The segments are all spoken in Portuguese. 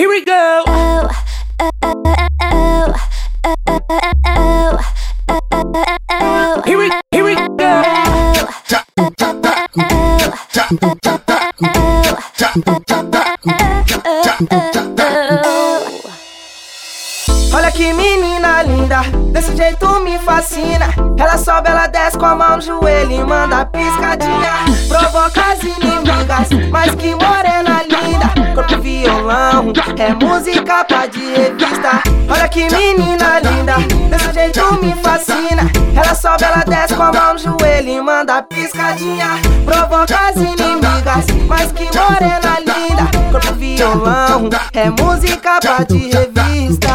Here we go. Here we, here we go. Olha que menina linda, desse jeito me fascina. Ela sobe, ela desce com a mão no joelho e manda piscadinha. Provoca as inimigas, mas que violão, é música pra de revista. Olha que menina linda, desse jeito me fascina. Ela sobe, ela desce com a mão no joelho e manda piscadinha. Provoca as inimigas, mas que morena linda. Corpo violão, é música pra de revista.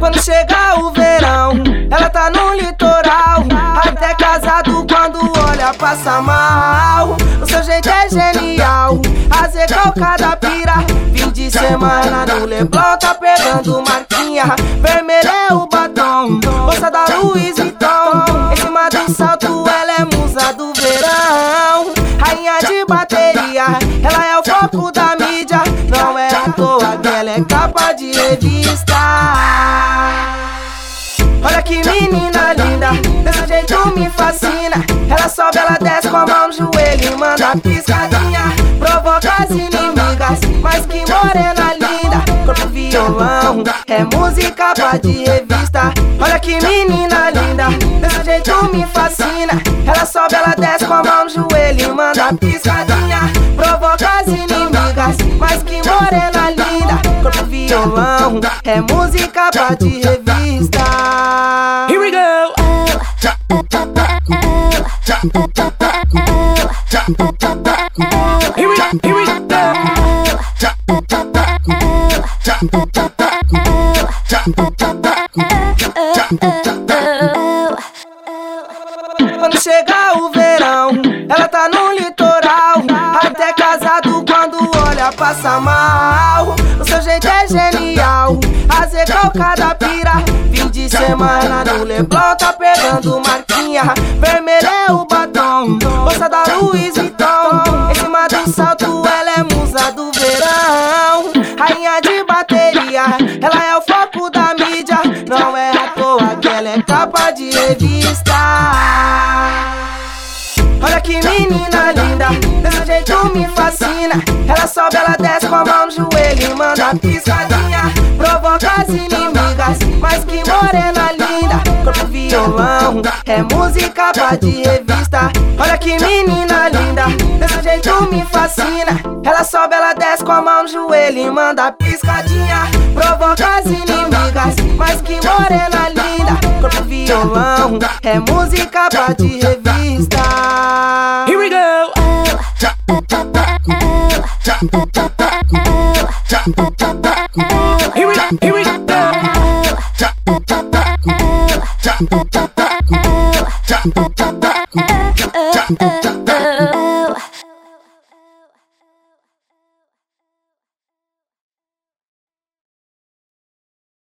Quando chega o verão, ela tá no litoral. Até casado quando olha passa mal. O seu jeito é genial, a recalcada pira. De semana no Leblon tá pegando marquinha. Vermelho é o batom, bolsa da Louis Vuitton. Em cima do salto ela é musa do verão. Rainha de bateria, ela é o foco da mídia. Não é à toa que ela é capa de revista. Olha que menina linda, desse jeito me fascina. Ela sobe, ela desce com a mão no joelho e manda piscadinha. Provoca as inimigas, mas que morena linda. Corpo violão, é música pra de revista. Olha que menina linda, desse jeito me fascina. Ela sobe, ela desce com a mão no joelho e manda piscadinha. Provoca as inimigas, mas que morena linda. Corpo violão, é música pra de revista. Here we go. Here chega o verão, ela tá no litoral. Até casado quando olha passa mal. O seu jeito é genial, a recalcada pira. Fim de semana no Leblon tá pegando marquinha. Vermelho é o batom, bolsa da Louis Vuitton. Em cima do salto ela é musa do verão. Rainha de bateria, ela é o foco da mídia. Não é à toa que ela é capa de revista. Que menina linda, desse jeito me fascina. Ela sobe, ela desce com a mão no joelho e manda piscadinha. Provoca as inimigas, mas que morena linda. Corpo violão, é música pra de revista. Olha que menina linda, desse jeito me fascina. Ela sobe, ela desce com a mão no joelho e manda piscadinha. Provoca as inimigas, mas que morena linda. Corpo violão, é música pra de revista. Here we go. Here we, here we go.